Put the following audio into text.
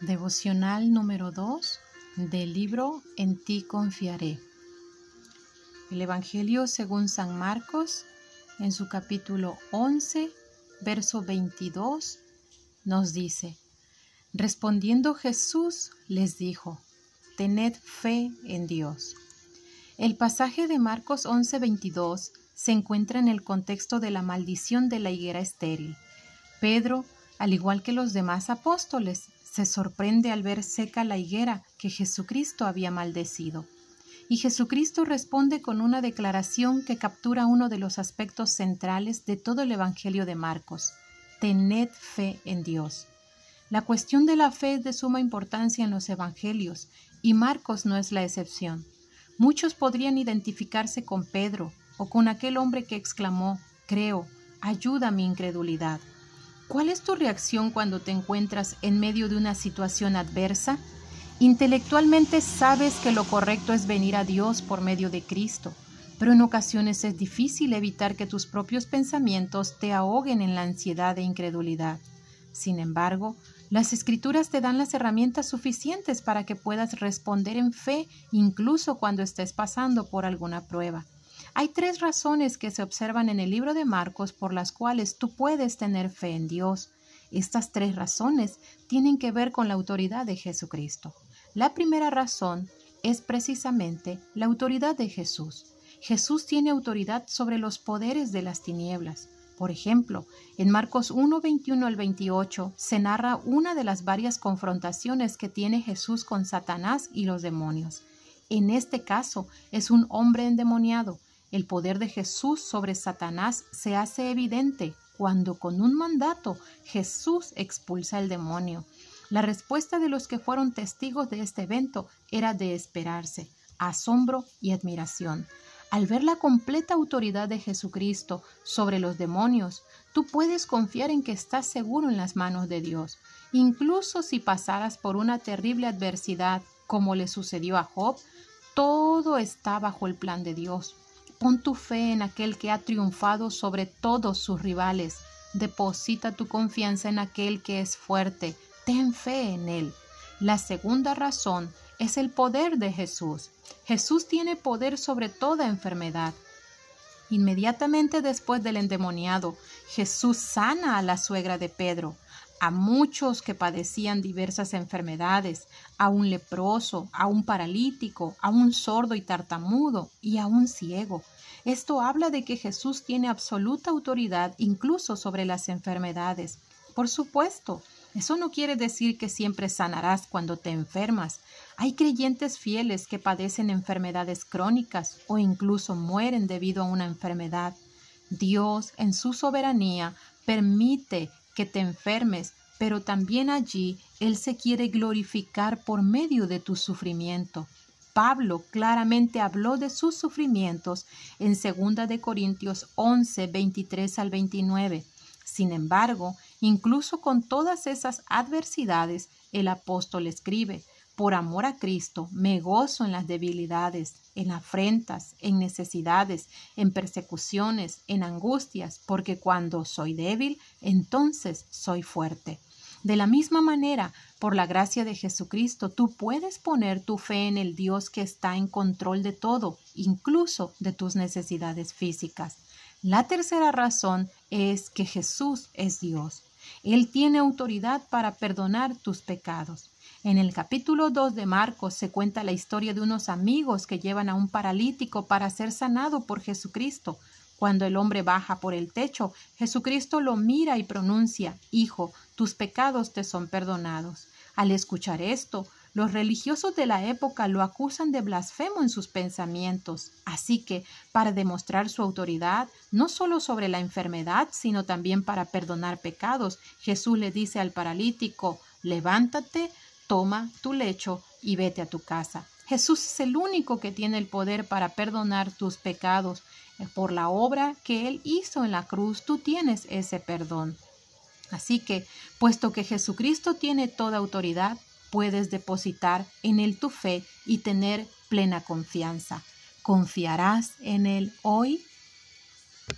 Devocional número 2 del libro En ti confiaré. El Evangelio según San Marcos, en su capítulo 11, verso 22, nos dice, Respondiendo Jesús les dijo, Tened fe en Dios. El pasaje de Marcos 11, 22 se encuentra en el contexto de la maldición de la higuera estéril. Pedro, al igual que los demás apóstoles, se sorprende al ver seca la higuera que Jesucristo había maldecido. Y Jesucristo responde con una declaración que captura uno de los aspectos centrales de todo el Evangelio de Marcos. Tened fe en Dios. La cuestión de la fe es de suma importancia en los Evangelios, y Marcos no es la excepción. Muchos podrían identificarse con Pedro o con aquel hombre que exclamó, Creo, ayuda mi incredulidad. ¿Cuál es tu reacción cuando te encuentras en medio de una situación adversa? Intelectualmente sabes que lo correcto es venir a Dios por medio de Cristo, pero en ocasiones es difícil evitar que tus propios pensamientos te ahoguen en la ansiedad e incredulidad. Sin embargo, las escrituras te dan las herramientas suficientes para que puedas responder en fe incluso cuando estés pasando por alguna prueba. Hay tres razones que se observan en el libro de Marcos por las cuales tú puedes tener fe en Dios. Estas tres razones tienen que ver con la autoridad de Jesucristo. La primera razón es precisamente la autoridad de Jesús. Jesús tiene autoridad sobre los poderes de las tinieblas. Por ejemplo, en Marcos 1, 21 al 28 se narra una de las varias confrontaciones que tiene Jesús con Satanás y los demonios. En este caso es un hombre endemoniado el poder de Jesús sobre Satanás se hace evidente cuando con un mandato Jesús expulsa el demonio. La respuesta de los que fueron testigos de este evento era de esperarse, asombro y admiración. Al ver la completa autoridad de Jesucristo sobre los demonios, tú puedes confiar en que estás seguro en las manos de Dios, incluso si pasaras por una terrible adversidad como le sucedió a Job, todo está bajo el plan de Dios. Pon tu fe en aquel que ha triunfado sobre todos sus rivales. Deposita tu confianza en aquel que es fuerte. Ten fe en él. La segunda razón es el poder de Jesús. Jesús tiene poder sobre toda enfermedad. Inmediatamente después del endemoniado, Jesús sana a la suegra de Pedro, a muchos que padecían diversas enfermedades, a un leproso, a un paralítico, a un sordo y tartamudo y a un ciego. Esto habla de que Jesús tiene absoluta autoridad incluso sobre las enfermedades. Por supuesto, eso no quiere decir que siempre sanarás cuando te enfermas. Hay creyentes fieles que padecen enfermedades crónicas o incluso mueren debido a una enfermedad. Dios, en su soberanía, permite que te enfermes, pero también allí Él se quiere glorificar por medio de tu sufrimiento. Pablo claramente habló de sus sufrimientos en 2 de Corintios 11, 23 al 29. Sin embargo, incluso con todas esas adversidades, el apóstol escribe, por amor a Cristo, me gozo en las debilidades, en afrentas, en necesidades, en persecuciones, en angustias, porque cuando soy débil, entonces soy fuerte. De la misma manera, por la gracia de Jesucristo, tú puedes poner tu fe en el Dios que está en control de todo, incluso de tus necesidades físicas. La tercera razón es que Jesús es Dios. Él tiene autoridad para perdonar tus pecados. En el capítulo 2 de Marcos se cuenta la historia de unos amigos que llevan a un paralítico para ser sanado por Jesucristo. Cuando el hombre baja por el techo, Jesucristo lo mira y pronuncia, Hijo, tus pecados te son perdonados. Al escuchar esto, los religiosos de la época lo acusan de blasfemo en sus pensamientos. Así que, para demostrar su autoridad, no solo sobre la enfermedad, sino también para perdonar pecados, Jesús le dice al paralítico, levántate, toma tu lecho y vete a tu casa. Jesús es el único que tiene el poder para perdonar tus pecados. Por la obra que Él hizo en la cruz, tú tienes ese perdón. Así que, puesto que Jesucristo tiene toda autoridad, puedes depositar en Él tu fe y tener plena confianza. ¿Confiarás en Él hoy?